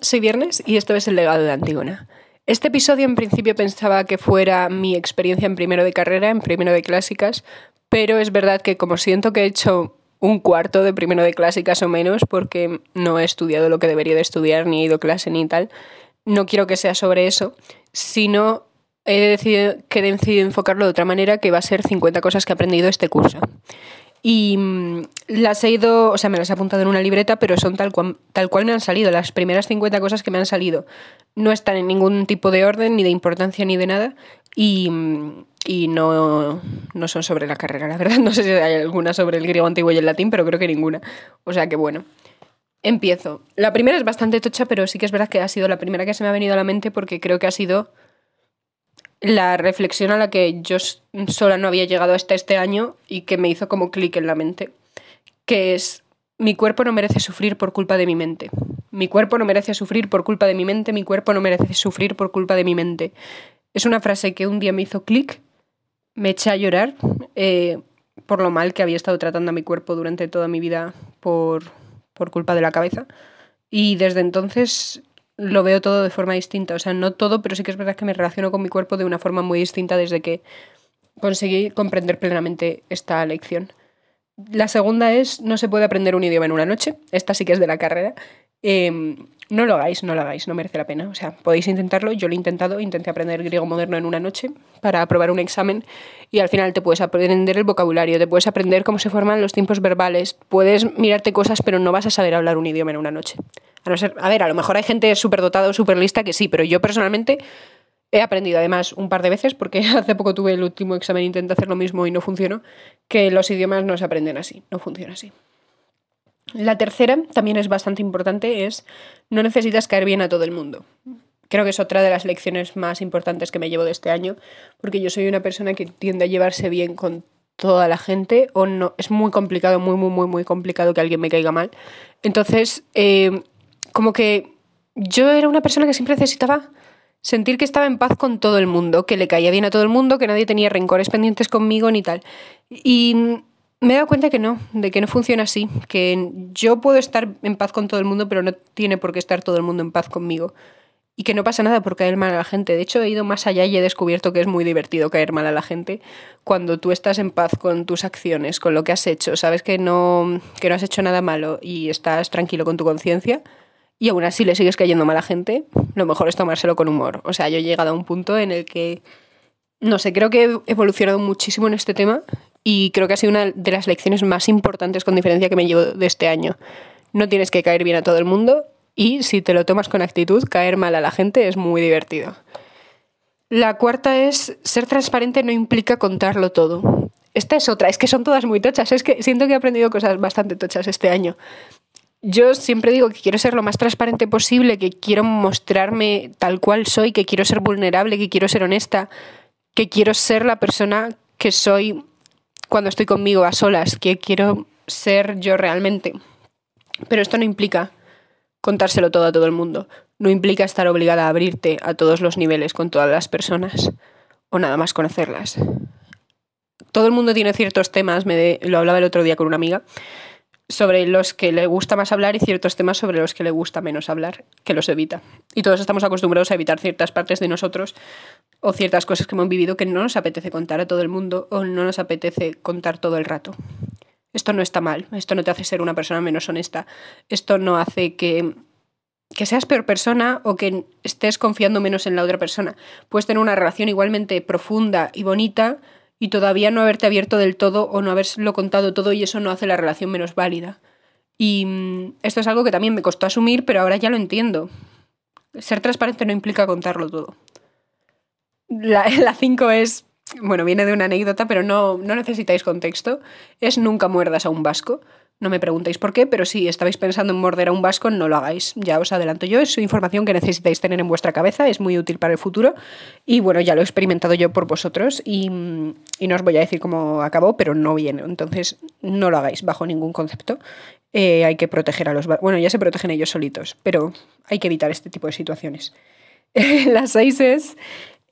soy Viernes y esto es El legado de Antígona. Este episodio en principio pensaba que fuera mi experiencia en primero de carrera, en primero de clásicas, pero es verdad que como siento que he hecho un cuarto de primero de clásicas o menos, porque no he estudiado lo que debería de estudiar, ni he ido clase ni tal, no quiero que sea sobre eso, sino he decidido, que he decidido enfocarlo de otra manera, que va a ser 50 cosas que he aprendido este curso. Y mm, las he ido, o sea, me las he apuntado en una libreta, pero son tal cual, tal cual me han salido. Las primeras 50 cosas que me han salido no están en ningún tipo de orden, ni de importancia, ni de nada. Y, mm, y no, no son sobre la carrera, la verdad. No sé si hay alguna sobre el griego antiguo y el latín, pero creo que ninguna. O sea que bueno. Empiezo. La primera es bastante tocha, pero sí que es verdad que ha sido la primera que se me ha venido a la mente porque creo que ha sido la reflexión a la que yo sola no había llegado hasta este año y que me hizo como clic en la mente, que es, mi cuerpo no merece sufrir por culpa de mi mente. Mi cuerpo no merece sufrir por culpa de mi mente, mi cuerpo no merece sufrir por culpa de mi mente. Es una frase que un día me hizo clic, me eché a llorar eh, por lo mal que había estado tratando a mi cuerpo durante toda mi vida por, por culpa de la cabeza. Y desde entonces lo veo todo de forma distinta. O sea, no todo, pero sí que es verdad que me relaciono con mi cuerpo de una forma muy distinta desde que conseguí comprender plenamente esta lección. La segunda es, no se puede aprender un idioma en una noche. Esta sí que es de la carrera. Em, no lo hagáis, no lo hagáis, no merece la pena. O sea, podéis intentarlo, yo lo he intentado, intenté aprender griego moderno en una noche para aprobar un examen y al final te puedes aprender el vocabulario, te puedes aprender cómo se forman los tiempos verbales, puedes mirarte cosas, pero no vas a saber hablar un idioma en una noche. A, no ser, a ver, a lo mejor hay gente súper dotada o súper lista que sí, pero yo personalmente he aprendido además un par de veces, porque hace poco tuve el último examen, intenté hacer lo mismo y no funcionó, que los idiomas no se aprenden así, no funciona así. La tercera, también es bastante importante, es no necesitas caer bien a todo el mundo. Creo que es otra de las lecciones más importantes que me llevo de este año, porque yo soy una persona que tiende a llevarse bien con toda la gente, o no, es muy complicado, muy, muy, muy, muy complicado que alguien me caiga mal. Entonces, eh, como que yo era una persona que siempre necesitaba sentir que estaba en paz con todo el mundo, que le caía bien a todo el mundo, que nadie tenía rencores pendientes conmigo ni tal. Y me he dado cuenta que no, de que no funciona así, que yo puedo estar en paz con todo el mundo, pero no tiene por qué estar todo el mundo en paz conmigo. Y que no pasa nada por caer mal a la gente. De hecho, he ido más allá y he descubierto que es muy divertido caer mal a la gente cuando tú estás en paz con tus acciones, con lo que has hecho. Sabes que no, que no has hecho nada malo y estás tranquilo con tu conciencia y aún así le sigues cayendo mal a gente, lo mejor es tomárselo con humor. O sea, yo he llegado a un punto en el que, no sé, creo que he evolucionado muchísimo en este tema y creo que ha sido una de las lecciones más importantes con diferencia que me llevo de este año. No tienes que caer bien a todo el mundo y si te lo tomas con actitud, caer mal a la gente es muy divertido. La cuarta es, ser transparente no implica contarlo todo. Esta es otra, es que son todas muy tochas, es que siento que he aprendido cosas bastante tochas este año. Yo siempre digo que quiero ser lo más transparente posible, que quiero mostrarme tal cual soy, que quiero ser vulnerable, que quiero ser honesta, que quiero ser la persona que soy cuando estoy conmigo a solas, que quiero ser yo realmente. Pero esto no implica contárselo todo a todo el mundo. No implica estar obligada a abrirte a todos los niveles con todas las personas o nada más conocerlas. Todo el mundo tiene ciertos temas, me lo hablaba el otro día con una amiga, sobre los que le gusta más hablar y ciertos temas sobre los que le gusta menos hablar, que los evita. Y todos estamos acostumbrados a evitar ciertas partes de nosotros o ciertas cosas que hemos vivido que no nos apetece contar a todo el mundo o no nos apetece contar todo el rato. Esto no está mal, esto no te hace ser una persona menos honesta, esto no hace que, que seas peor persona o que estés confiando menos en la otra persona. Puedes tener una relación igualmente profunda y bonita y todavía no haberte abierto del todo o no haberlo contado todo y eso no hace la relación menos válida. Y mm, esto es algo que también me costó asumir, pero ahora ya lo entiendo. Ser transparente no implica contarlo todo. La 5 es, bueno, viene de una anécdota, pero no, no necesitáis contexto. Es nunca muerdas a un vasco. No me preguntéis por qué, pero si estabais pensando en morder a un vasco, no lo hagáis. Ya os adelanto yo, es información que necesitáis tener en vuestra cabeza, es muy útil para el futuro. Y bueno, ya lo he experimentado yo por vosotros y, no os voy a decir cómo acabó, pero no viene. Entonces, no lo hagáis bajo ningún concepto. Eh, hay que proteger a los... Bueno, ya se protegen ellos solitos, pero hay que evitar este tipo de situaciones. la seis es...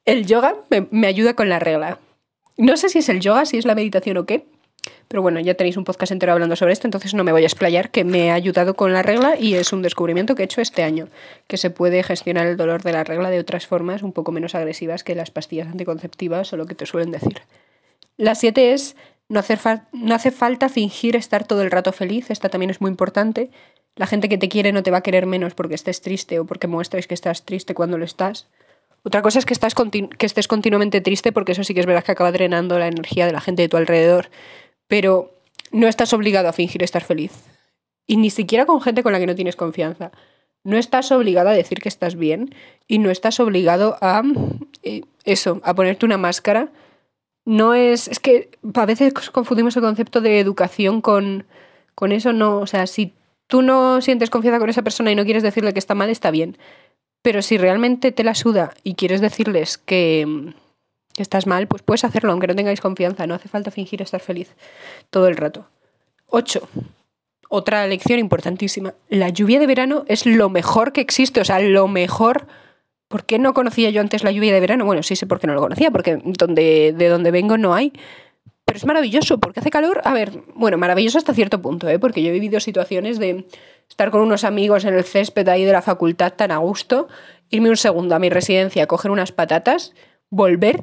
El yoga me ayuda con la regla. No sé si es el yoga, si es la meditación o qué, Pero bueno, ya tenéis un podcast entero hablando sobre esto, entonces no me voy a explayar, que me ha ayudado con la regla y es un descubrimiento que he hecho este año, que se puede gestionar el dolor de la regla de otras formas un poco menos agresivas que las pastillas anticonceptivas o lo que te suelen decir. La 7 es no, hacer no hace falta fingir estar todo el rato feliz, esta también es muy importante. La gente que te quiere no te va a querer menos porque estés triste o porque muestres que estás triste cuando lo estás. Otra cosa es que, estás que estés continuamente triste porque eso sí que es verdad que acaba drenando la energía de la gente de tu alrededor. Pero no estás obligado a fingir estar feliz. Y ni siquiera con gente con la que no tienes confianza. No estás obligado a decir que estás bien y no estás obligado a eh, eso, a ponerte una máscara no es. Es que a veces confundimos el concepto de educación con, con eso, no. O sea, si tú no sientes confianza con esa persona y no quieres decirle que está mal, está bien. Pero si realmente te la suda y quieres decirles que, que estás mal, pues puedes hacerlo, aunque no tengáis confianza. No hace falta fingir estar feliz todo el rato. 8. Otra lección importantísima. La lluvia de verano es lo mejor que existe, o sea, lo mejor ¿Por qué no conocía yo antes la lluvia de verano? Bueno, sí sé por qué no lo conocía, porque donde, de donde vengo no hay. Pero es maravilloso, porque hace calor. A ver, bueno, maravilloso hasta cierto punto, ¿eh? porque yo he vivido situaciones de estar con unos amigos en el césped ahí de la facultad tan a gusto, irme un segundo a mi residencia, coger unas patatas, volver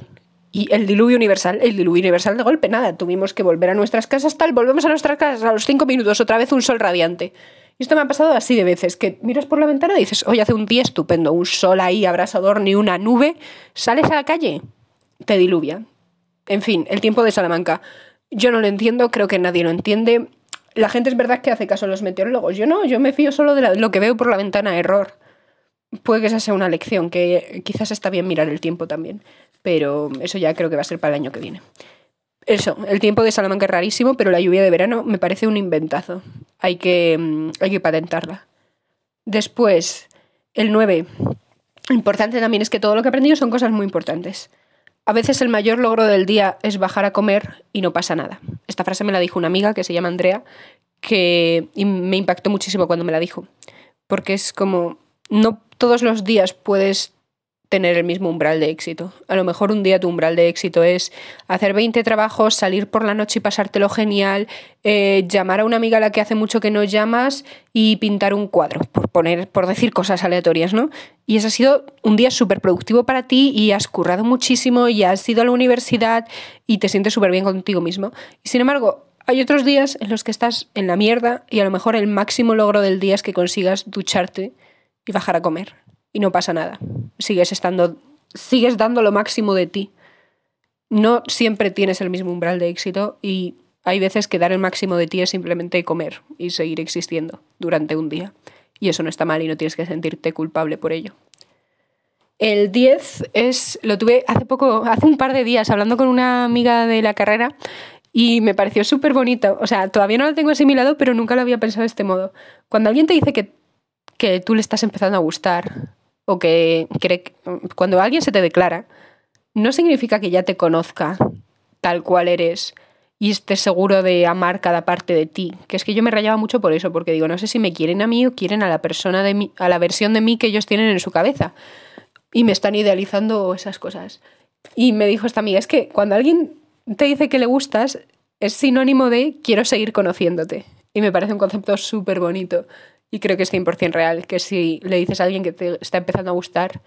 y el diluvio universal, el diluvio universal de golpe, nada, tuvimos que volver a nuestras casas, tal, volvemos a nuestras casas a los cinco minutos, otra vez un sol radiante. Y esto me ha pasado así de veces, que miras por la ventana y dices, hoy hace un día estupendo, un sol ahí abrasador, ni una nube, sales a la calle, te diluvia. En fin, el tiempo de Salamanca. Yo no lo entiendo, creo que nadie lo entiende. La gente es verdad que hace caso a los meteorólogos. Yo no, yo me fío solo de lo que veo por la ventana, error. Puede que esa sea una lección, que quizás está bien mirar el tiempo también, pero eso ya creo que va a ser para el año que viene. Eso, el tiempo de Salamanca es rarísimo, pero la lluvia de verano me parece un inventazo. Hay que, mm, hay que patentarla. Después, el 9. Importante también es que todo lo que he aprendido son cosas muy importantes. A veces el mayor logro del día es bajar a comer y no pasa nada. Esta frase me la dijo una amiga que se llama Andrea, que me impactó muchísimo cuando me la dijo. Porque es como, no todos los días puedes tener el mismo umbral de éxito. A lo mejor un día tu umbral de éxito es hacer 20 trabajos, salir por la noche y pasártelo genial, eh, llamar a una amiga a la que hace mucho que no llamas y pintar un cuadro, por, poner, por decir cosas aleatorias, ¿no? Y ese ha sido un día súper productivo para ti y has currado muchísimo y has ido a la universidad y te sientes súper bien contigo mismo. Y sin embargo, hay otros días en los que estás en la mierda y a lo mejor el máximo logro del día es que consigas ducharte y bajar a comer y no pasa nada. Sigues estando, sigues dando lo máximo de ti. No siempre tienes el mismo umbral de éxito y hay veces que dar el máximo de ti es simplemente comer y seguir existiendo durante un día. Y eso no está mal y no tienes que sentirte culpable por ello. El 10 es, lo tuve hace poco, hace un par de días, hablando con una amiga de la carrera y me pareció súper bonito. O sea, todavía no lo tengo asimilado, pero nunca lo había pensado de este modo. Cuando alguien te dice que, que tú le estás empezando a gustar o que cuando alguien se te declara, no significa que ya te conozca tal cual eres y esté seguro de amar cada parte de ti. Que es que yo me rayaba mucho por eso, porque digo, no sé si me quieren a mí o quieren a la persona de mí, a la versión de mí que ellos tienen en su cabeza. Y me están idealizando esas cosas. Y me dijo esta amiga, es que cuando alguien te dice que le gustas, es sinónimo de quiero seguir conociéndote. Y me parece un concepto súper bonito. Y creo que es 100% real, que si le dices a alguien que te está empezando a gustar,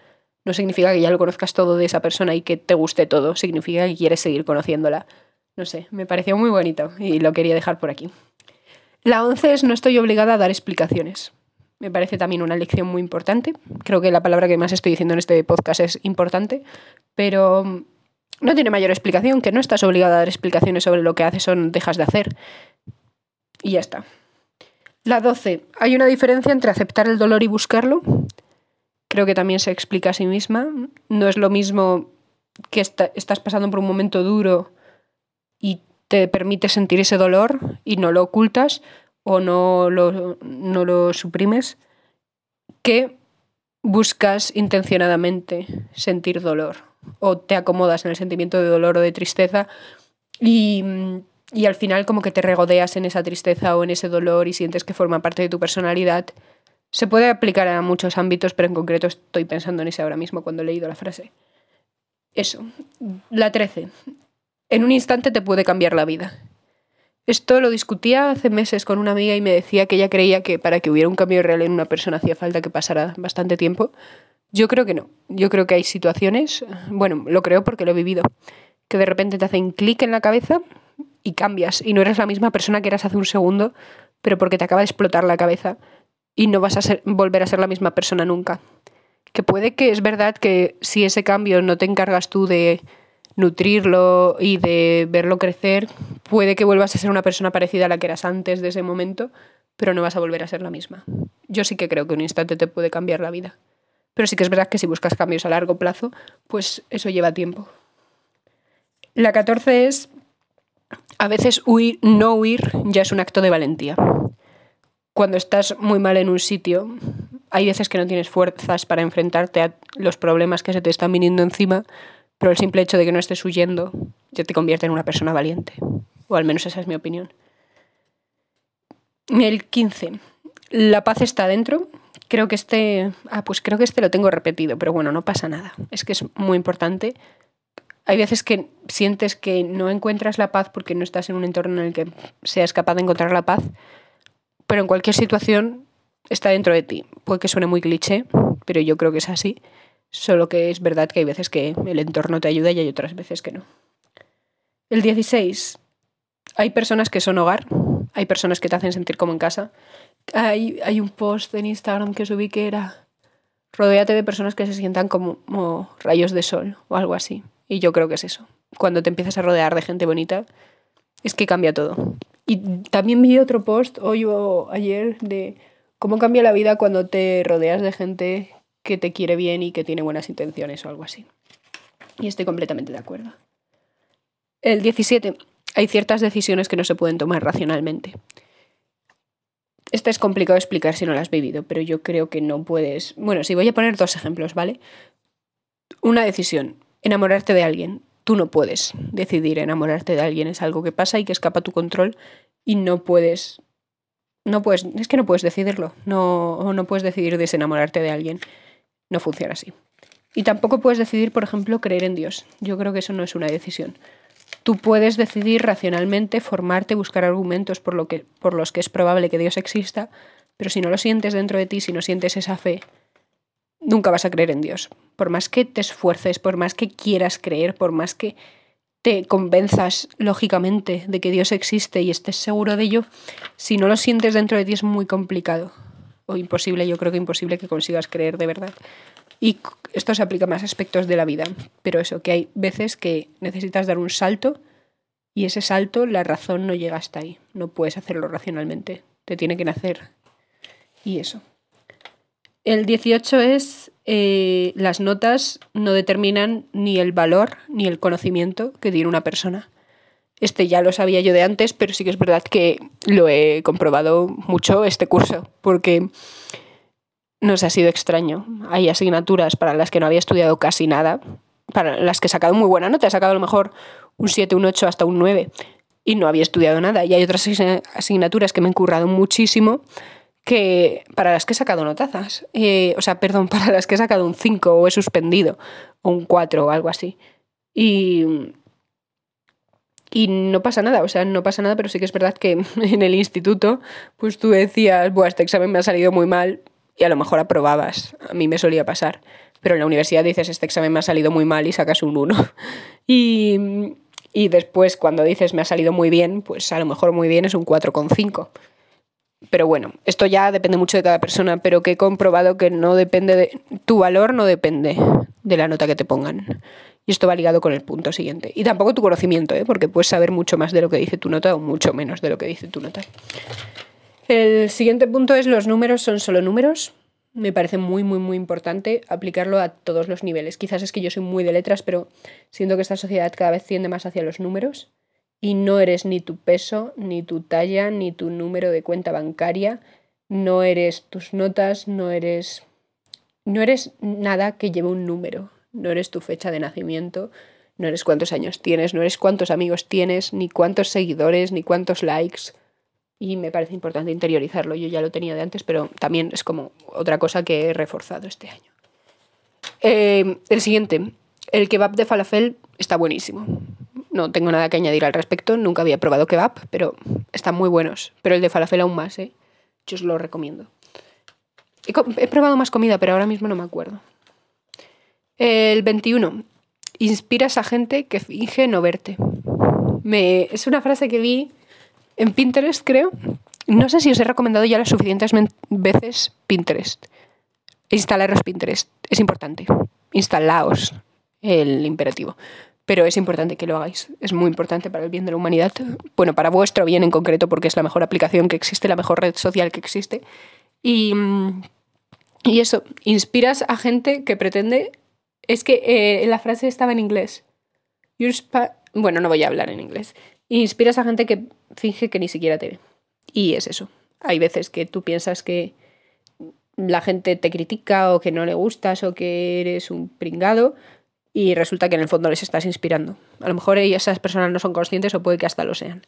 no significa que ya lo conozcas todo de esa persona y que te guste todo, significa que quieres seguir conociéndola. No sé, me pareció muy bonito y lo quería dejar por aquí. La 11 es no estoy obligada a dar explicaciones. Me parece también una lección muy importante. Creo que la palabra que más estoy diciendo en este podcast es importante, pero no tiene mayor explicación que no estás obligada a dar explicaciones sobre lo que haces o dejas de hacer. Y ya está. La 12. ¿Hay una diferencia entre aceptar el dolor y buscarlo? Creo que también se explica a sí misma. No es lo mismo que estás pasando por un momento duro y te permite sentir ese dolor y no lo ocultas o no lo, no lo suprimes, que buscas intencionadamente sentir dolor o te acomodas en el sentimiento de dolor o de tristeza y y al final como que te regodeas en esa tristeza o en ese dolor y sientes que forma parte de tu personalidad. Se puede aplicar a muchos ámbitos, pero en concreto estoy pensando en ese ahora mismo cuando he leído la frase. Eso. La 13. En un instante te puede cambiar la vida. Esto lo discutía hace meses con una amiga y me decía que ella creía que para que hubiera un cambio real en una persona hacía falta que pasara bastante tiempo. Yo creo que no. Yo creo que hay situaciones, bueno, lo creo porque lo he vivido, que de repente te hacen clic en la cabeza y cambias y no eres la misma persona que eras hace un segundo, pero porque te acaba de explotar la cabeza y no vas a volver a ser la misma persona nunca. Que puede que es verdad que si ese cambio no te encargas tú de nutrirlo y de verlo crecer, puede que vuelvas a ser una persona parecida a la que eras antes de ese momento, pero no vas a volver a ser la misma. Yo sí que creo que un instante te puede cambiar la vida. Pero sí que es verdad que si buscas cambios a largo plazo, pues eso lleva tiempo. La 14 es, a veces huir, no huir ya es un acto de valentía. Cuando estás muy mal en un sitio, hay veces que no tienes fuerzas para enfrentarte a los problemas que se te están viniendo encima pero el simple hecho de que no estés huyendo ya te convierte en una persona valiente. O al menos esa es mi opinión. El 15. La paz está dentro. Creo que este. Ah, pues creo que este lo tengo repetido, pero bueno, no pasa nada. Es que es muy importante. Hay veces que sientes que no encuentras la paz porque no estás en un entorno en el que seas capaz de encontrar la paz, pero en cualquier situación está dentro de ti. Puede que suene muy cliché, pero yo creo que es así. Solo que es verdad que hay veces que el entorno te ayuda y hay otras veces que no. El 16. Hay personas que son hogar, hay personas que te hacen sentir como en casa. Hay, hay un post en Instagram que subí que era rodéate de personas que se sientan como, como, rayos de sol o algo así. Y yo creo que es eso. Cuando te empiezas a rodear de gente bonita, es que cambia todo. Y también vi otro post hoy o ayer de cómo cambia la vida cuando te rodeas de gente que te quiere bien y que tiene buenas intenciones o algo así. Y estoy completamente de acuerdo. El 17. Hay ciertas decisiones que no se pueden tomar racionalmente. Esta es complicado explicar si no la has vivido, pero yo creo que no puedes. Bueno, si voy a poner dos ejemplos, ¿vale? Una decisión, enamorarte de alguien. Tú no puedes decidir enamorarte de alguien, es algo que pasa y que escapa a tu control y no puedes. No puedes, es que no puedes decidirlo, no, no puedes decidir desenamorarte de alguien. No funciona así. Y tampoco puedes decidir, por ejemplo, creer en Dios. Yo creo que eso no es una decisión. Tú puedes decidir racionalmente, formarte, buscar argumentos por, lo que, por los que es probable que Dios exista, pero si no lo sientes dentro de ti, si no sientes esa fe, nunca vas a creer en Dios. Por más que te esfuerces, por más que quieras creer, por más que te convenzas lógicamente de que Dios existe y estés seguro de ello, si no lo sientes dentro de ti es muy complicado o imposible, yo creo que imposible que consigas creer de verdad. Y esto se aplica a más aspectos de la vida, pero eso, que hay veces que necesitas dar un salto y ese salto la razón no llega hasta ahí, no puedes hacerlo racionalmente, te tiene que nacer. Y eso. El 18 es eh, las notas no determinan ni el valor ni el conocimiento que tiene una persona. Este ya lo sabía yo de antes, pero sí que es verdad que lo he comprobado mucho este curso, porque nos ha sido extraño. Hay asignaturas para las que no había estudiado casi nada, para las que he sacado muy buena nota, he sacado a lo mejor un 7, un 8, hasta un 9, y no había estudiado nada. Y hay otras asignaturas que me han currado muchísimo, que para las que he sacado notazas, eh, o sea, perdón, para las que he sacado un 5 o he suspendido, o un 4 o algo así. Y y no pasa nada, o sea, no pasa nada, pero sí que es verdad que en el instituto, pues tú decías, Buah, este examen me ha salido muy mal y a lo mejor aprobabas. A mí me solía pasar. Pero en la universidad dices, este examen me ha salido muy mal y sacas un 1. Y, y después, cuando dices, me ha salido muy bien, pues a lo mejor muy bien es un 4,5. Pero bueno, esto ya depende mucho de cada persona, pero que he comprobado que no depende de. Tu valor no depende de la nota que te pongan. Y esto va ligado con el punto siguiente. Y tampoco tu conocimiento, ¿eh? porque puedes saber mucho más de lo que dice tu nota o mucho menos de lo que dice tu nota. El siguiente punto es los números son solo números. Me parece muy, muy, muy importante aplicarlo a todos los niveles. Quizás es que yo soy muy de letras, pero siento que esta sociedad cada vez tiende más hacia los números y no eres ni tu peso, ni tu talla, ni tu número de cuenta bancaria, no eres tus notas, no eres no eres nada que lleve un número no eres tu fecha de nacimiento, no eres cuántos años tienes, no eres cuántos amigos tienes, ni cuántos seguidores, ni cuántos likes. Y me parece importante interiorizarlo. Yo ya lo tenía de antes, pero también es como otra cosa que he reforzado este año. Eh, el siguiente, el kebab de falafel está buenísimo. No tengo nada que añadir al respecto, nunca había probado kebab, pero están muy buenos, pero el de falafel aún más, ¿eh? Yo os lo recomiendo. He, probado más comida, pero ahora mismo no me acuerdo. El 21. Inspiras a gente que finge no verte. Es una frase que vi en Pinterest, creo. No sé si os he recomendado ya las suficientes veces Pinterest. Instalaros Pinterest. Es importante. Instalaos el imperativo. Pero es importante que lo hagáis. Es muy importante para el bien de la humanidad. Bueno, para vuestro bien en concreto, porque es la mejor aplicación que existe, la mejor red social que existe. Y, y eso, inspiras a gente que pretende. Es que eh, la frase estaba en inglés. Bueno, no voy a hablar en inglés. Inspiras a gente que finge que ni siquiera te ve. Y es eso. Hay veces que tú piensas que la gente te critica o que no le gustas o que eres un pringado y resulta que en el fondo les estás inspirando. A lo mejor esas personas no son conscientes o puede que hasta lo sean.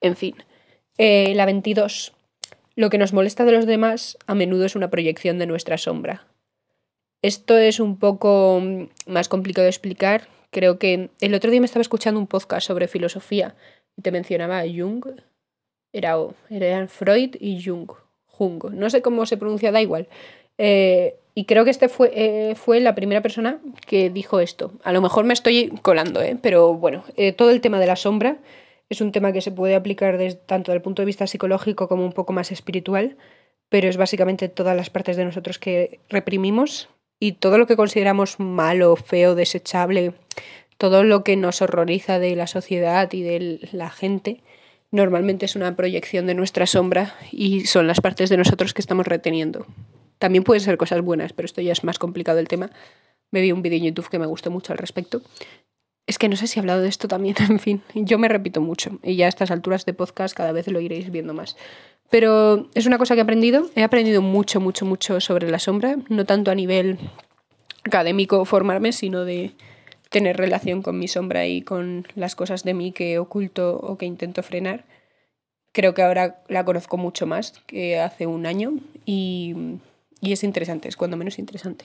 En fin. Eh, la 22. Lo que nos molesta de los demás a menudo es una proyección de nuestra sombra. Esto es un poco mm, más complicado de explicar. Creo que el otro día me estaba escuchando un podcast sobre filosofía y te mencionaba Jung. Era, eran Freud y Jung. Jung. No sé cómo se pronuncia, da igual. Eh, y creo que este fue, eh, fue la primera persona que dijo esto. A lo mejor me estoy colando, ¿eh? pero bueno, eh, todo el tema de la sombra es un tema que se puede aplicar tanto desde el punto de vista psicológico como un poco más espiritual, pero es básicamente todas las partes de nosotros que reprimimos y todo lo que consideramos malo, feo, desechable, todo lo que nos horroriza de la sociedad y de la gente, normalmente es una proyección de nuestra sombra y son las partes de nosotros que estamos reteniendo. También pueden ser cosas buenas, pero esto ya es más complicado el tema. Me vi un vídeo en YouTube que me gustó mucho al respecto. Es que no sé si he hablado de esto también, en fin, yo me repito mucho y ya a estas alturas de podcast cada vez lo iréis viendo más. Pero es una cosa que he aprendido, he aprendido mucho, mucho, mucho sobre la sombra, no tanto a nivel académico formarme, sino de tener relación con mi sombra y con las cosas de mí que oculto o que intento frenar. Creo que ahora la conozco mucho más que hace un año y y es interesante, es cuando menos interesante.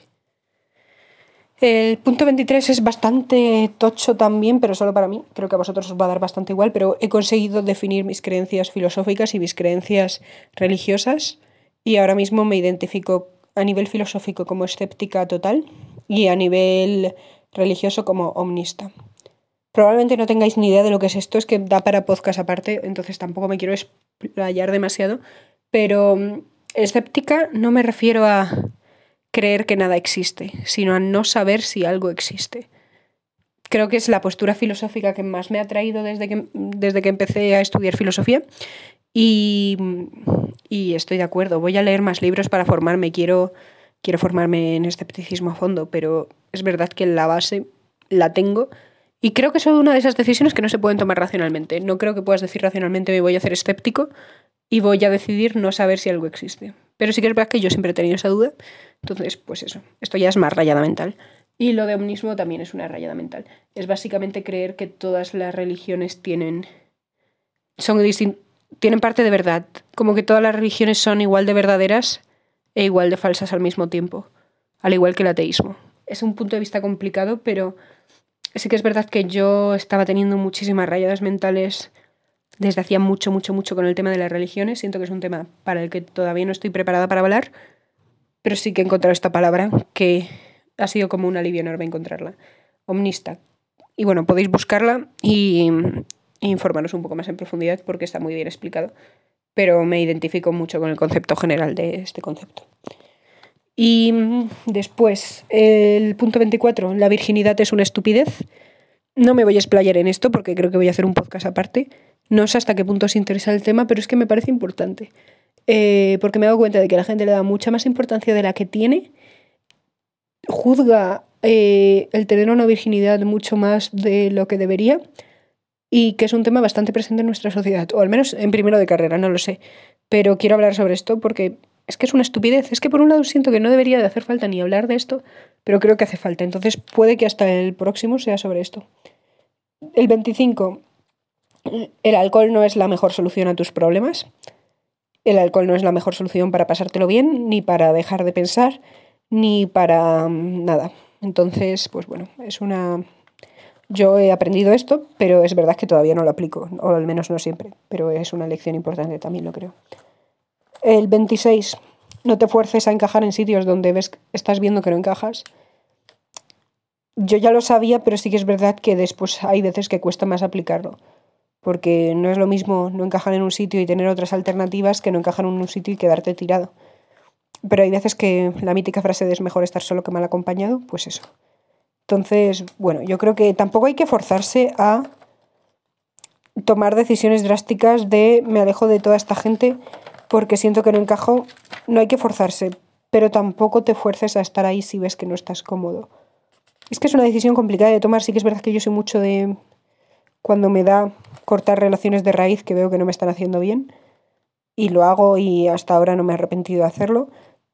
El punto 23 es bastante tocho también, pero solo para mí. Creo que a vosotros os va a dar bastante igual, pero he conseguido definir mis creencias filosóficas y mis creencias religiosas y ahora mismo me identifico a nivel filosófico como escéptica total y a nivel religioso como omnista. Probablemente no tengáis ni idea de lo que es esto, es que da para podcast aparte, entonces tampoco me quiero explayar demasiado, pero escéptica no me refiero a creer que nada existe, sino a no saber si algo existe. Creo que es la postura filosófica que más me ha traído desde que, desde que empecé a estudiar filosofía y, y, estoy de acuerdo. Voy a leer más libros para formarme. Quiero, quiero formarme en escepticismo a fondo, pero es verdad que la base la tengo y creo que es una de esas decisiones que no se pueden tomar racionalmente. No creo que puedas decir racionalmente me voy a hacer escéptico y voy a decidir no saber si algo existe. Pero sí que es que yo siempre he tenido esa duda. Entonces, pues eso, esto ya es más rayada mental. Y lo de omnismo también es una rayada mental. Es básicamente creer que todas las religiones tienen son tienen parte de verdad, como que todas las religiones son igual de verdaderas e igual de falsas al mismo tiempo, al igual que el ateísmo. Es un punto de vista complicado, pero sí que es verdad que yo estaba teniendo muchísimas rayadas mentales desde hacía mucho, mucho, mucho con el tema de las religiones. Siento que es un tema para el que todavía no estoy preparada para hablar, pero sí que he encontrado esta palabra que ha sido como un alivio enorme encontrarla. Omnista. Y bueno, podéis buscarla y, informaros un poco más en profundidad porque está muy bien explicado, pero me identifico mucho con el concepto general de este concepto. Y después, el punto 24, la virginidad es una estupidez. No me voy a explayar en esto porque creo que voy a hacer un podcast aparte, no sé hasta qué punto os interesa el tema, pero es que me parece importante. Eh, porque me he dado cuenta de que la gente le da mucha más importancia de la que tiene, juzga eh, el tener una virginidad mucho más de lo que debería y que es un tema bastante presente en nuestra sociedad, o al menos en primero de carrera, no lo sé. Pero quiero hablar sobre esto porque es que es una estupidez. Es que por un lado siento que no debería de hacer falta ni hablar de esto, pero creo que hace falta. Entonces puede que hasta el próximo sea sobre esto. El 25 el alcohol no es la mejor solución a tus problemas. El alcohol no es la mejor solución para pasártelo bien, ni para dejar de pensar, ni para mm, nada. Entonces, pues bueno, es una, Yo he aprendido esto, pero es verdad que todavía no lo aplico, o al menos no siempre, pero es una lección importante también, lo creo. El 26. No te fuerces a encajar en sitios donde ves, estás viendo que no encajas. Yo ya lo sabía, pero sí que es verdad que después hay veces que cuesta más aplicarlo. Porque no es lo mismo no encajar en un sitio y tener otras alternativas que no encajar en un sitio y quedarte tirado. Pero hay veces que la mítica frase de es mejor estar solo que mal acompañado, pues eso. Entonces, bueno, yo creo que tampoco hay que forzarse a tomar decisiones drásticas de me alejo de toda esta gente porque siento que no encajo. No hay que forzarse, pero tampoco te fuerces a estar ahí si ves que no estás cómodo. Es que es una decisión complicada de tomar. Sí que es verdad que yo soy mucho de cuando me da cortar relaciones de raíz que veo que no me están haciendo bien. Y lo hago y hasta ahora no me he arrepentido de hacerlo.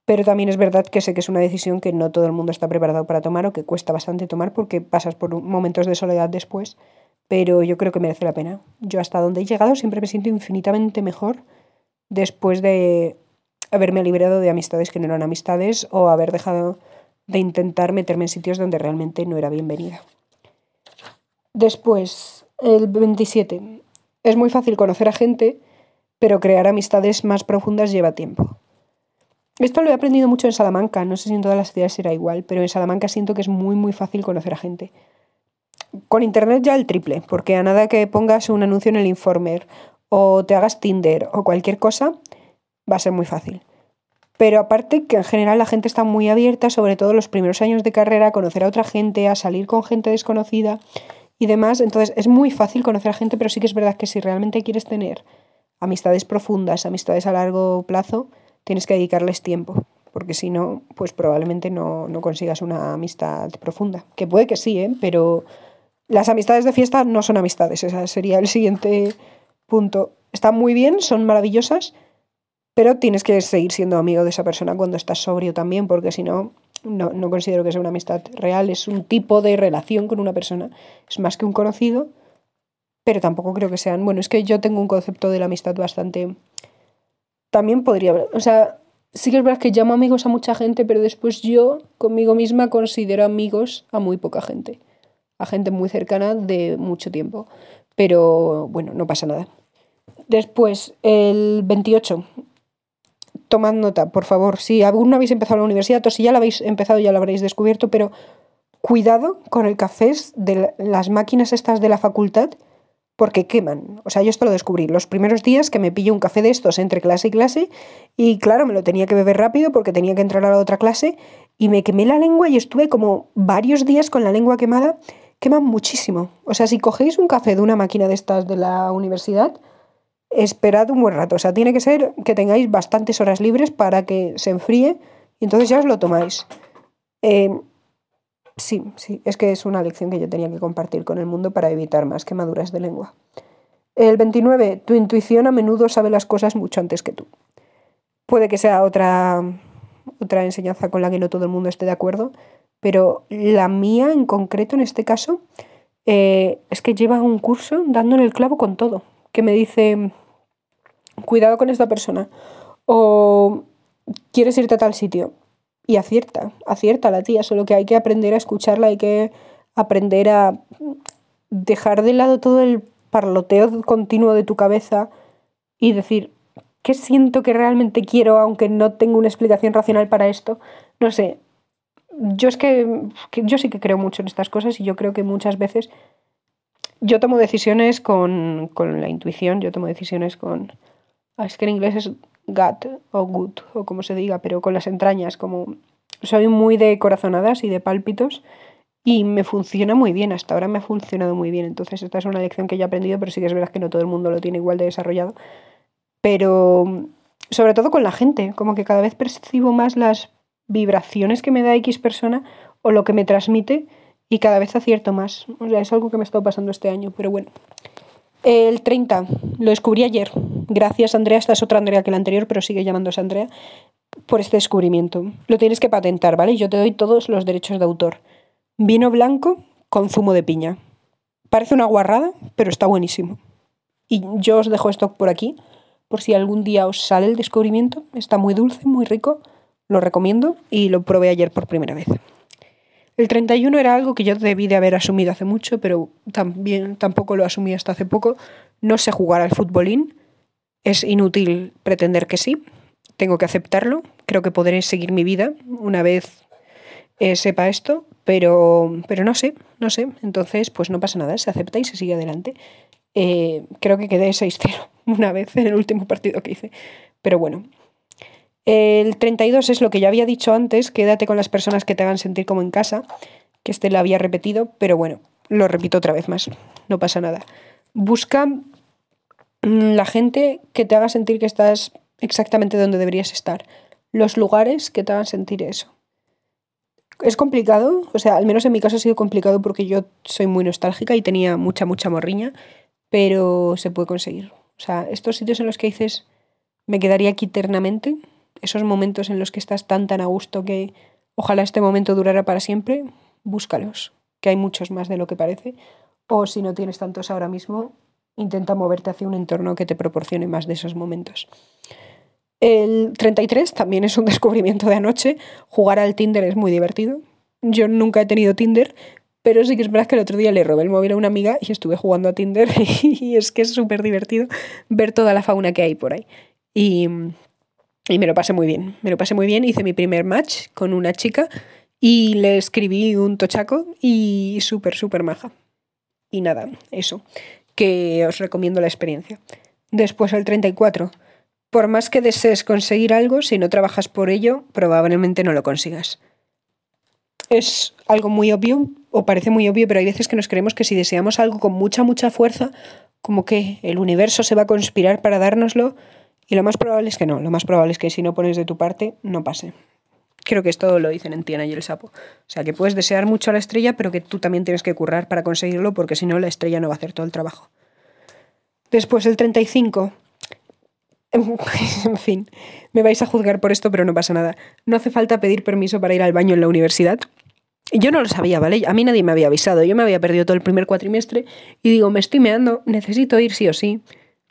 Pero también es verdad que sé que es una decisión que no todo el mundo está preparado para tomar o que cuesta bastante tomar porque pasas por momentos de soledad después. Pero yo creo que merece la pena. Yo hasta donde he llegado siempre me siento infinitamente mejor después de haberme librado de amistades que no eran amistades o haber dejado de intentar meterme en sitios donde realmente no era bienvenida. Después, el 27. Es muy fácil conocer a gente, pero crear amistades más profundas lleva tiempo. Esto lo he aprendido mucho en Salamanca, no sé si en todas las ciudades será igual, pero en Salamanca siento que es muy muy fácil conocer a gente. Con internet ya el triple, porque a nada que pongas un anuncio en el Informer o te hagas Tinder o cualquier cosa, va a ser muy fácil. Pero aparte que en general la gente está muy abierta, sobre todo los primeros años de carrera, a conocer a otra gente, a salir con gente desconocida y demás. Entonces es muy fácil conocer a gente, pero sí que es verdad que si realmente quieres tener amistades profundas, amistades a largo plazo, tienes que dedicarles tiempo, porque si no, pues probablemente no, consigas una amistad profunda. Que puede que sí, ¿eh? pero las amistades de fiesta no son amistades, ese sería el siguiente punto. Están muy bien, son maravillosas, pero tienes que seguir siendo amigo de esa persona cuando estás sobrio también, porque si no, no, considero que sea una amistad real, es un tipo de relación con una persona, es más que un conocido, pero tampoco creo que sean, bueno, es que yo tengo un concepto de la amistad bastante también podría haber, o sea, sí que es verdad que llamo amigos a mucha gente, pero después yo conmigo misma considero amigos a muy poca gente, a gente muy cercana de mucho tiempo, pero bueno, no pasa nada. Después, el 28. Tomad nota, por favor. Si aún no habéis empezado la universidad o si ya la habéis empezado ya lo habréis descubierto, pero cuidado con el café de las máquinas estas de la facultad porque queman. O sea, yo esto lo descubrí los primeros días que me pillé un café de estos entre clase y clase y claro, me lo tenía que beber rápido porque tenía que entrar a la otra clase y me quemé la lengua y estuve como varios días con la lengua quemada. Queman muchísimo. O sea, si cogéis un café de una máquina de estas de la universidad, esperad un buen rato. O sea, tiene que ser que tengáis bastantes horas libres para que se enfríe y entonces ya os lo tomáis. Eh, Sí, sí, es que es una lección que yo tenía que compartir con el mundo para evitar más quemaduras de lengua. El 29. Tu intuición a menudo sabe las cosas mucho antes que tú. Puede que sea otra, otra enseñanza con la que no todo el mundo esté de acuerdo, pero la mía en concreto en este caso eh, es que lleva un curso dándole el clavo con todo, que me dice, cuidado con esta persona, o quieres irte a tal sitio, y acierta, acierta la tía, solo que hay que aprender a escucharla, hay que aprender a dejar de lado todo el parloteo continuo de tu cabeza y decir, ¿qué siento que realmente quiero aunque no tengo una explicación racional para esto? No sé, yo es que, yo sí que creo mucho en estas cosas y yo creo que muchas veces yo tomo decisiones con, con la intuición, yo tomo decisiones con... Es que en inglés es gut o gut o como se diga, pero con las entrañas, como soy muy de corazonadas y de pálpitos y me funciona muy bien, hasta ahora me ha funcionado muy bien, entonces esta es una lección que he aprendido, pero sí que es verdad que no todo el mundo lo tiene igual de desarrollado, pero sobre todo con la gente, como que cada vez percibo más las vibraciones que me da X persona o lo que me transmite y cada vez acierto más, o sea, es algo que me ha estado pasando este año, pero bueno. El 30, lo descubrí ayer. Gracias, Andrea. Esta es otra Andrea que la anterior, pero sigue llamándose Andrea, por este descubrimiento. Lo tienes que patentar, ¿vale? Yo te doy todos los derechos de autor. Vino blanco con zumo de piña. Parece una guarrada, pero está buenísimo. Y yo os dejo esto por aquí, por si algún día os sale el descubrimiento. Está muy dulce, muy rico. Lo recomiendo y lo probé ayer por primera vez. El 31 era algo que yo debí de haber asumido hace mucho, pero también tampoco lo asumí hasta hace poco. No sé jugar al futbolín. Es inútil pretender que sí. Tengo que aceptarlo. Creo que podré seguir mi vida una vez eh, sepa esto, pero, pero no sé, no sé. Entonces, pues no pasa nada, se acepta y se sigue adelante. Eh, creo que quedé 6-0 una vez en el último partido que hice. Pero bueno. El 32 es lo que ya había dicho antes, quédate con las personas que te hagan sentir como en casa, que este lo había repetido, pero bueno, lo repito otra vez más, no pasa nada. Busca la gente que te haga sentir que estás exactamente donde deberías estar, los lugares que te hagan sentir eso. Es complicado, o sea, al menos en mi caso ha sido complicado porque yo soy muy nostálgica y tenía mucha, mucha morriña, pero se puede conseguir. O sea, estos sitios en los que dices, me quedaría aquí eternamente, esos momentos en los que estás tan, tan a gusto que ojalá este momento durara para siempre, búscalos, que hay muchos más de lo que parece. O si no tienes tantos ahora mismo, intenta moverte hacia un entorno que te proporcione más de esos momentos. El 33 también es un descubrimiento de anoche. Jugar al Tinder es muy divertido. Yo nunca he tenido Tinder, pero sí que es verdad que el otro día le robé el móvil a una amiga y estuve jugando a Tinder y es que es súper divertido ver toda la fauna que hay por ahí. Y, y me lo pasé muy bien. Me lo pasé muy bien. Hice mi primer match con una chica y le escribí un tochaco y súper, súper maja. Y nada, eso. Que os recomiendo la experiencia. Después el 34 por más que desees conseguir algo, si no trabajas por ello, probablemente no lo consigas. Es algo muy obvio, o parece muy obvio, pero hay veces que nos creemos que si deseamos algo con mucha, mucha fuerza, como que el universo se va a conspirar para dárnoslo, y lo más probable es que no, lo más probable es que si no pones de tu parte, no pase. Creo que esto lo dicen en Tiana y el Sapo. O sea, que puedes desear mucho a la estrella, pero que tú también tienes que currar para conseguirlo, porque si no, la estrella no va a hacer todo el trabajo. Después el 35. en fin, me vais a juzgar por esto, pero no pasa nada. No hace falta pedir permiso para ir al baño en la universidad. Yo no lo sabía, ¿vale? A mí nadie me había avisado. Yo me había perdido todo el primer cuatrimestre y digo, me estoy meando, necesito ir sí o sí.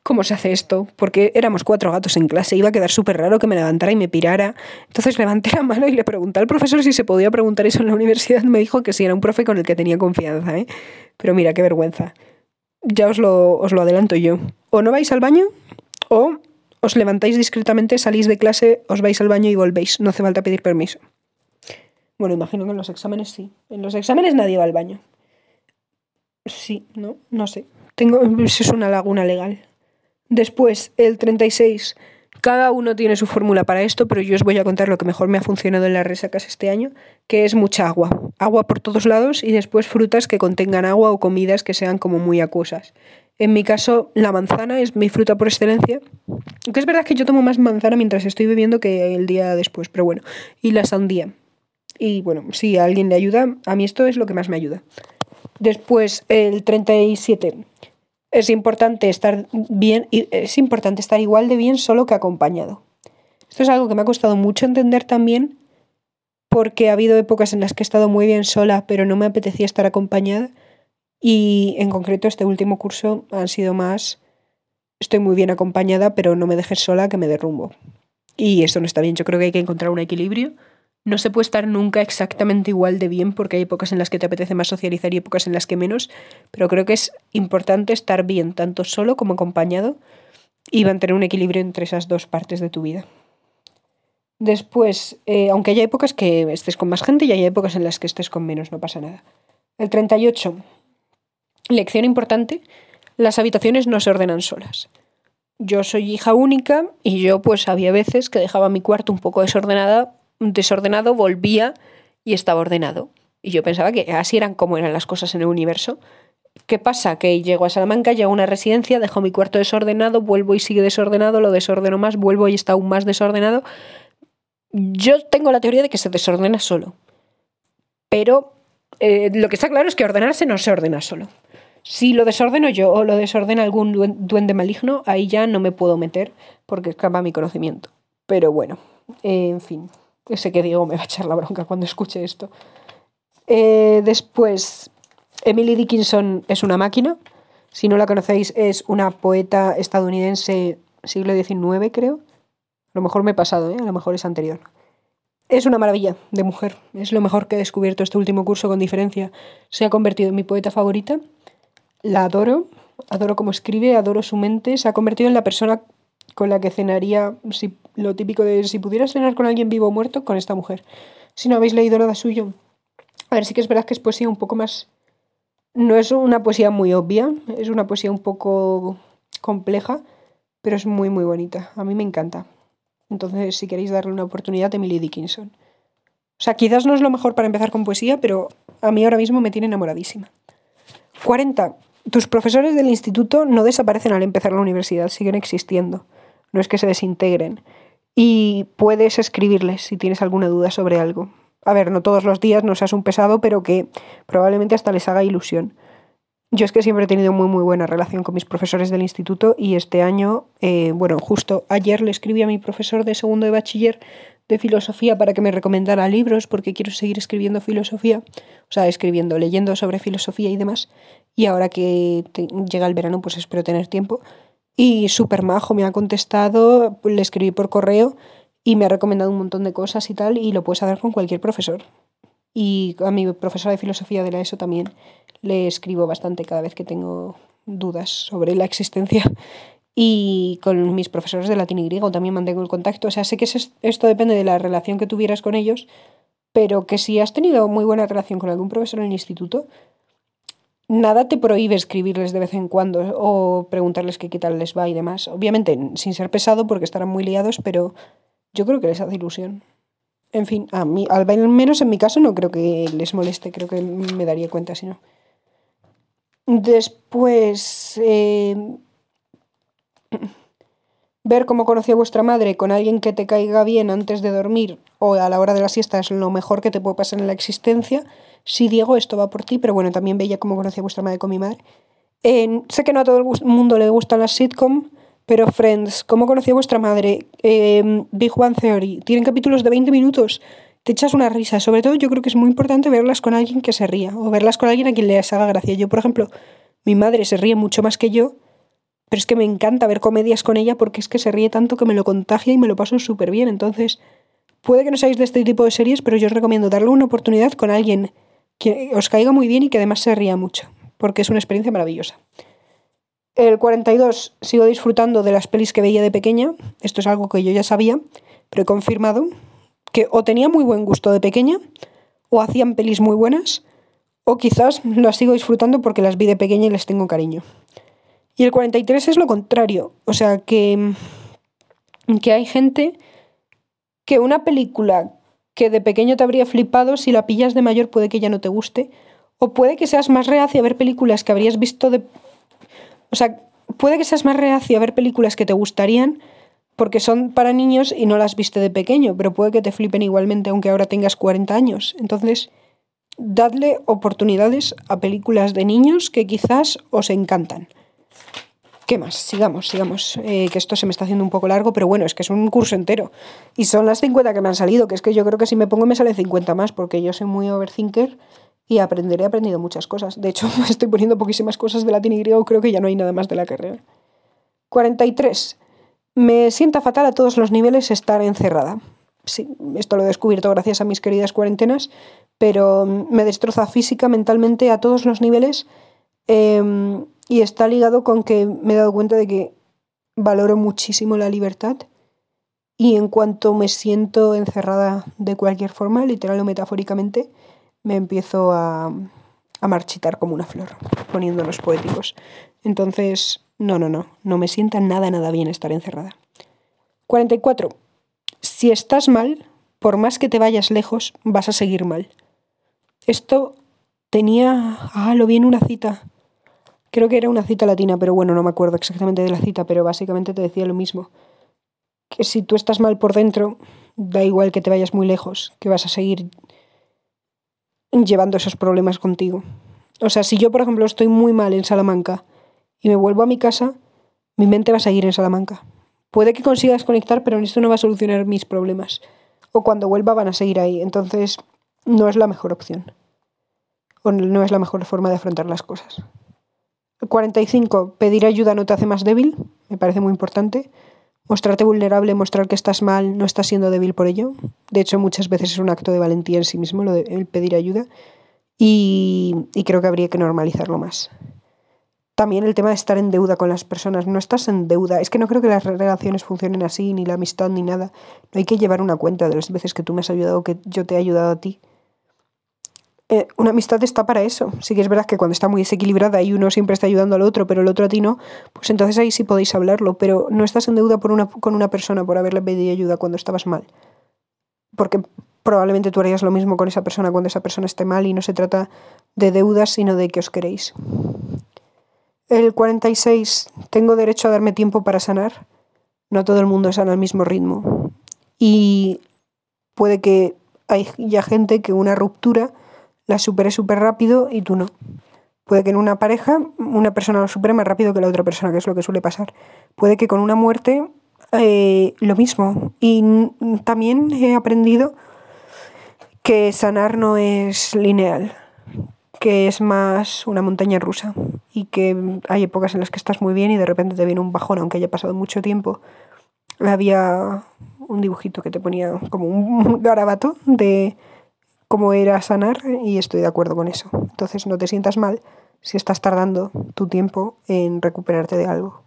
¿Cómo se hace esto? Porque éramos cuatro gatos en clase, iba a quedar súper raro que me levantara y me pirara. Entonces levanté la mano y le pregunté al profesor si se podía preguntar eso en la universidad. Me dijo que sí, era un profe con el que tenía confianza, ¿eh? Pero mira, qué vergüenza. Ya os lo, os lo adelanto yo. O no vais al baño o os levantáis discretamente, salís de clase, os vais al baño y volvéis. No hace falta pedir permiso. Bueno, imagino que en los exámenes sí. En los exámenes nadie va al baño. Sí, no, no sé. Tengo, es una laguna legal. Después, el 36. Cada uno tiene su fórmula para esto, pero yo os voy a contar lo que mejor me ha funcionado en las resacas este año, que es mucha agua. Agua por todos lados y después frutas que contengan agua o comidas que sean como muy acuosas. En mi caso, la manzana es mi fruta por excelencia. Aunque es verdad que yo tomo más manzana mientras estoy bebiendo que el día después, pero bueno. Y la sandía. Y bueno, si a alguien le ayuda, a mí esto es lo que más me ayuda. Después, el 37. Es importante estar bien, es importante estar igual de bien solo que acompañado. Esto es algo que me ha costado mucho entender también, porque ha habido épocas en las que he estado muy bien sola, pero no me apetecía estar acompañada. Y en concreto este último curso han sido más, estoy muy bien acompañada, pero no me dejes sola que me derrumbo. Y esto no está bien, yo creo que hay que encontrar un equilibrio. No se puede estar nunca exactamente igual de bien porque hay épocas en las que te apetece más socializar y épocas en las que menos, pero creo que es importante estar bien, tanto solo como acompañado, y mantener un equilibrio entre esas dos partes de tu vida. Después, eh, aunque haya épocas que estés con más gente y hay épocas en las que estés con menos, no pasa nada. El 38. Lección importante, las habitaciones no se ordenan solas. Yo soy hija única y yo pues había veces que dejaba mi cuarto un poco desordenada, desordenado, volvía y estaba ordenado. Y yo pensaba que así eran como eran las cosas en el universo. ¿Qué pasa? Que llego a Salamanca, llego a una residencia, dejo mi cuarto desordenado, vuelvo y sigue desordenado, lo desordeno más, vuelvo y está aún más desordenado. Yo tengo la teoría de que se desordena solo. Pero eh, lo que está claro es que ordenarse no se ordena solo. Si lo desordeno yo o lo desordena algún duende maligno, ahí ya no me puedo meter porque escapa mi conocimiento. Pero bueno, en fin, sé que Diego me va a echar la bronca cuando escuche esto. Eh, después, Emily Dickinson es una máquina. Si no la conocéis, es una poeta estadounidense siglo XIX, creo. A lo mejor me he pasado, ¿eh? a lo mejor es anterior. Es una maravilla de mujer. Es lo mejor que he descubierto este último curso con diferencia. Se ha convertido en mi poeta favorita. La adoro. Adoro cómo escribe, adoro su mente. Se ha convertido en la persona con la que cenaría, si, lo típico de si pudieras cenar con alguien vivo o muerto, con esta mujer. Si no habéis leído nada suyo, a ver, sí que es verdad que es poesía un poco más... No es una poesía muy obvia, es una poesía un poco compleja, pero es muy, muy bonita. A mí me encanta. Entonces, si queréis darle una oportunidad, Emily Dickinson. O sea, quizás no es lo mejor para empezar con poesía, pero a mí ahora mismo me tiene enamoradísima. 40. Tus profesores del instituto no desaparecen al empezar la universidad, siguen existiendo. No es que se desintegren. Y puedes escribirles si tienes alguna duda sobre algo. A ver, no todos los días, no seas un pesado, pero que probablemente hasta les haga ilusión. Yo es que siempre he tenido muy muy buena relación con mis profesores del instituto y este año, eh, bueno, justo ayer le escribí a mi profesor de segundo de bachiller de filosofía para que me recomendara libros porque quiero seguir escribiendo filosofía, o sea, escribiendo, leyendo sobre filosofía y demás. Y ahora que llega el verano, pues espero tener tiempo. Y súper majo, me ha contestado, le escribí por correo y me ha recomendado un montón de cosas y tal, y lo puedes hacer con cualquier profesor. Y a mi profesora de filosofía de la ESO también le escribo bastante cada vez que tengo dudas sobre la existencia. Y con mis profesores de latín y griego también mantengo el contacto. O sea, sé que esto depende de la relación que tuvieras con ellos, pero que si has tenido muy buena relación con algún profesor en el instituto, nada te prohíbe escribirles de vez en cuando o preguntarles qué tal les va y demás. Obviamente sin ser pesado porque estarán muy liados, pero yo creo que les hace ilusión. En fin, a mí, al menos en mi caso no creo que les moleste, creo que me daría cuenta si no. Después, eh, ver cómo conocí a vuestra madre con alguien que te caiga bien antes de dormir o a la hora de la siesta es lo mejor que te puede pasar en la existencia. Sí, Diego, esto va por ti, pero bueno, también veía cómo conocí a vuestra madre con mi madre. sé que no a todo el mundo le gustan las sitcom, pero Friends, cómo conocí a vuestra madre, eh, Big One Theory, tienen capítulos de 20 minutos te echas una risa. Sobre todo yo creo que es muy importante verlas con alguien que se ría o verlas con alguien a quien les haga gracia. Yo, por ejemplo, mi madre se ríe mucho más que yo, pero es que me encanta ver comedias con ella porque es que se ríe tanto que me lo contagia y me lo paso súper bien. Entonces, puede que no seáis de este tipo de series, pero yo os recomiendo darle una oportunidad con alguien que os caiga muy bien y que además se ría mucho, porque es una experiencia maravillosa. El 42, sigo disfrutando de las pelis que veía de pequeña. Esto es algo que yo ya sabía, pero he confirmado que o tenía muy buen gusto de pequeña, o hacían pelis muy buenas, o quizás las sigo disfrutando porque las vi de pequeña y les tengo cariño. Y el 43 es lo contrario, o sea que, que hay gente que una película que de pequeño te habría flipado, si la pillas de mayor puede que ya no te guste, o puede que seas más reacio a ver películas que habrías visto de... O sea, puede que seas más reacio a ver películas que te gustarían porque son para niños y no las viste de pequeño, pero puede que te flipen igualmente aunque ahora tengas 40 años. Entonces, dadle oportunidades a películas de niños que quizás os encantan. ¿Qué más? Sigamos, sigamos. Eh, que esto se me está haciendo un poco largo, pero bueno, es que es un curso entero. Y son las 50 que me han salido, que es que yo creo que si me pongo me salen 50 más, porque yo soy muy overthinker y aprenderé, he aprendido muchas cosas. De hecho, estoy poniendo poquísimas cosas de latín y griego, creo que ya no hay nada más de la carrera. 43. Me sienta fatal a todos los niveles estar encerrada. Sí, esto lo he descubierto gracias a mis queridas cuarentenas, pero me destroza física, mentalmente, a todos los niveles. Em, y está ligado con que me he dado cuenta de que valoro muchísimo la libertad. Y en cuanto me siento encerrada de cualquier forma, literal o metafóricamente, me empiezo a, a marchitar como una flor, poniéndonos poéticos. Entonces, no, no, no, no me sienta nada, nada bien estar encerrada. 44. Si estás mal, por más que te vayas lejos, vas a seguir mal. Esto tenía... Ah, lo vi en una cita. Creo que era una cita latina, pero bueno, no me acuerdo exactamente de la cita, pero básicamente te decía lo mismo. Que si tú estás mal por dentro, da igual que te vayas muy lejos, que vas a seguir llevando esos problemas contigo. O sea, si yo, por ejemplo, estoy muy mal en Salamanca y me vuelvo a mi casa, mi mente va a seguir en Salamanca. Puede que consiga desconectar, pero esto no va a solucionar mis problemas. O cuando vuelva van a seguir ahí. Entonces, no es la mejor opción. O no es la mejor forma de afrontar las cosas. 45. Pedir ayuda no te hace más débil. Me parece muy importante. Mostrarte vulnerable, mostrar que estás mal, no estás siendo débil por ello. De hecho, muchas veces es un acto de valentía en sí mismo, lo de el pedir ayuda. Y, y creo que habría que normalizarlo más. También el tema de estar en deuda con las personas. No estás en deuda. Es que no creo que las relaciones funcionen así, ni la amistad, ni nada. No hay que llevar una cuenta de las veces que tú me has ayudado que yo te he ayudado a ti. Eh, una amistad está para eso. Sí que es verdad que cuando está muy desequilibrada y uno siempre está ayudando al otro, pero el otro a ti no, pues entonces ahí sí podéis hablarlo. Pero no estás en deuda una, con una persona por haberle pedido ayuda cuando estabas mal. Porque probablemente tú harías lo mismo con esa persona cuando esa persona esté mal y no se trata de deudas, sino de que os queréis. El 46. Tengo derecho a darme tiempo para sanar. No todo el mundo sana al mismo ritmo. Y puede que haya gente que una ruptura la supere súper rápido y tú no. Puede que en una pareja una persona lo supere más rápido que la otra persona, que es lo que suele pasar. Puede que con una muerte eh, lo mismo. Y también he aprendido que sanar no es lineal que es más una montaña rusa y que hay épocas en las que estás muy bien y de repente te viene un bajón, aunque haya pasado mucho tiempo. Había un dibujito que te ponía como un garabato de cómo era sanar y estoy de acuerdo con eso. Entonces no te sientas mal si estás tardando tu tiempo en recuperarte de algo.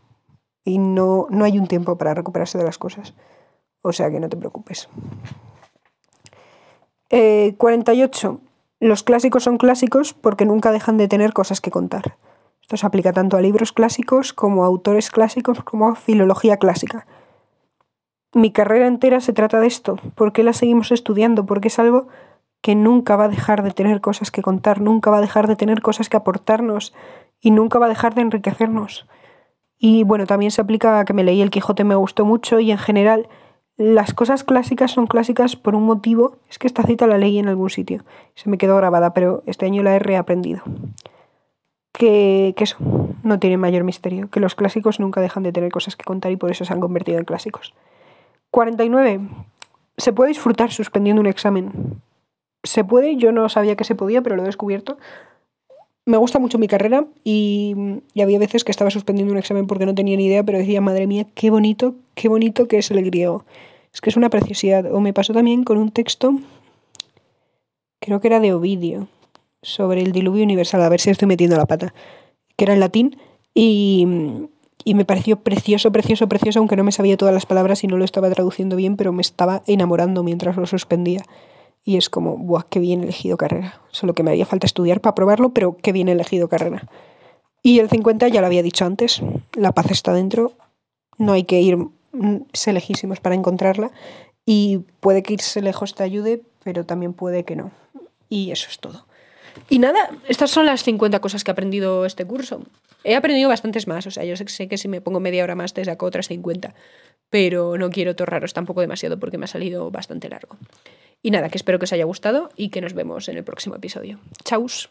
Y no, no hay un tiempo para recuperarse de las cosas. O sea que no te preocupes. Eh, 48. Los clásicos son clásicos porque nunca dejan de tener cosas que contar. Esto se aplica tanto a libros clásicos como a autores clásicos como a filología clásica. Mi carrera entera se trata de esto. ¿Por qué la seguimos estudiando? Porque es algo que nunca va a dejar de tener cosas que contar, nunca va a dejar de tener cosas que aportarnos y nunca va a dejar de enriquecernos. Y bueno, también se aplica a que me leí El Quijote, me gustó mucho y en general las cosas clásicas son clásicas por un motivo. Es que esta cita la leí en algún sitio. Se me quedó grabada, pero este año la he reaprendido. Que, que eso no tiene mayor misterio. Que los clásicos nunca dejan de tener cosas que contar y por eso se han convertido en clásicos. 49. Se puede disfrutar suspendiendo un examen. Se puede, yo no sabía que se podía, pero lo he descubierto me gusta mucho mi carrera y, había veces que estaba suspendiendo un examen porque no tenía ni idea, pero decía, madre mía, qué bonito, qué bonito que es el griego. Es que es una preciosidad. O me pasó también con un texto, creo que era de Ovidio, sobre el diluvio universal, a ver si estoy metiendo la pata, que era en latín y, y me pareció precioso, precioso, precioso, aunque no me sabía todas las palabras y no lo estaba traduciendo bien, pero me estaba enamorando mientras lo suspendía. Y es como, ¡buah, qué bien elegido carrera! Solo que me haría falta estudiar para probarlo, pero qué bien elegido carrera. Y el 50 ya lo había dicho antes, la paz está dentro, no hay que ir se lejísimos para encontrarla y puede que irse lejos te ayude, pero también puede que no. Y eso es todo. Y nada, estas son las 50 cosas que he aprendido este curso. He aprendido bastantes más, o sea, yo sé que si me pongo media hora más te saco otras 50, pero no quiero torraros tampoco demasiado porque me ha salido bastante largo. Y nada, que espero que os haya gustado y que nos vemos en el próximo episodio. Chaus.